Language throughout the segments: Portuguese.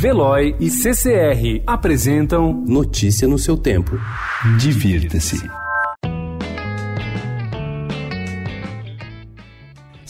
Veloy e CCR apresentam Notícia no seu tempo. Divirta-se.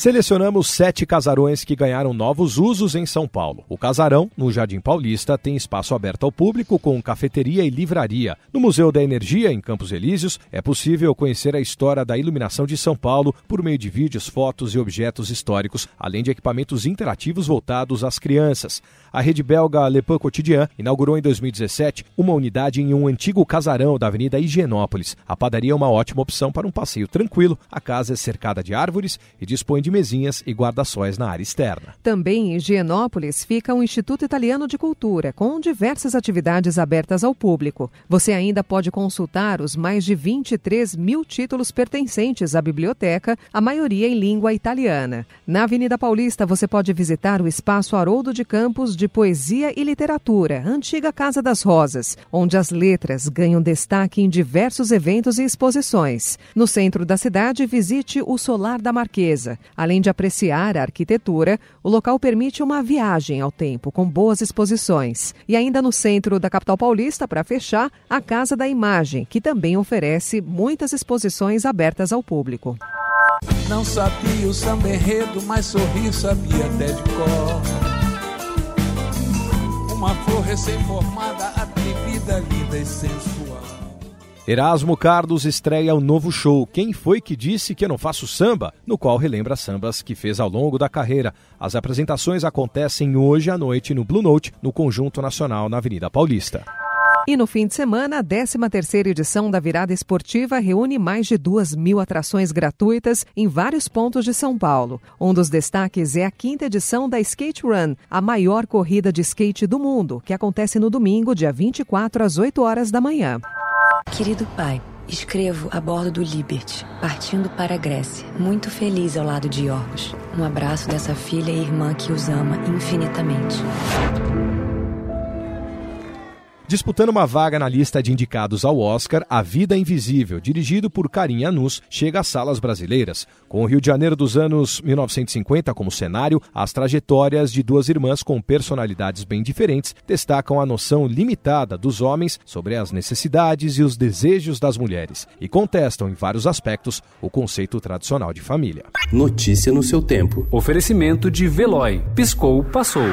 Selecionamos sete casarões que ganharam novos usos em São Paulo. O casarão, no Jardim Paulista, tem espaço aberto ao público com cafeteria e livraria. No Museu da Energia, em Campos Elíseos, é possível conhecer a história da iluminação de São Paulo por meio de vídeos, fotos e objetos históricos, além de equipamentos interativos voltados às crianças. A rede belga Le Pan Quotidien inaugurou em 2017 uma unidade em um antigo casarão da Avenida Higienópolis. A padaria é uma ótima opção para um passeio tranquilo. A casa é cercada de árvores e dispõe de de mesinhas e guarda-sóis na área externa. Também em Higienópolis fica o Instituto Italiano de Cultura, com diversas atividades abertas ao público. Você ainda pode consultar os mais de 23 mil títulos pertencentes à biblioteca, a maioria em língua italiana. Na Avenida Paulista, você pode visitar o Espaço Haroldo de Campos de Poesia e Literatura, antiga Casa das Rosas, onde as letras ganham destaque em diversos eventos e exposições. No centro da cidade, visite o Solar da Marquesa. Além de apreciar a arquitetura, o local permite uma viagem ao tempo com boas exposições. E ainda no centro da capital paulista, para fechar, a Casa da Imagem, que também oferece muitas exposições abertas ao público. Não sabia o samba enredo, mas sorrir sabia até de cor. Uma flor recém-formada, atrevida, linda e sensual. Erasmo Carlos estreia o novo show Quem Foi Que Disse Que Eu Não Faço Samba, no qual relembra sambas que fez ao longo da carreira. As apresentações acontecem hoje à noite no Blue Note, no Conjunto Nacional, na Avenida Paulista. E no fim de semana, a 13ª edição da Virada Esportiva reúne mais de duas mil atrações gratuitas em vários pontos de São Paulo. Um dos destaques é a quinta edição da Skate Run, a maior corrida de skate do mundo, que acontece no domingo, dia 24, às 8 horas da manhã. Querido pai, escrevo a bordo do Liberty, partindo para a Grécia, muito feliz ao lado de Yorgos. Um abraço dessa filha e irmã que os ama infinitamente. Disputando uma vaga na lista de indicados ao Oscar, A Vida Invisível, dirigido por Karim Anus, chega às salas brasileiras. Com o Rio de Janeiro dos anos 1950 como cenário, as trajetórias de duas irmãs com personalidades bem diferentes destacam a noção limitada dos homens sobre as necessidades e os desejos das mulheres e contestam em vários aspectos o conceito tradicional de família. Notícia no seu tempo. Oferecimento de Veloy. Piscou, passou.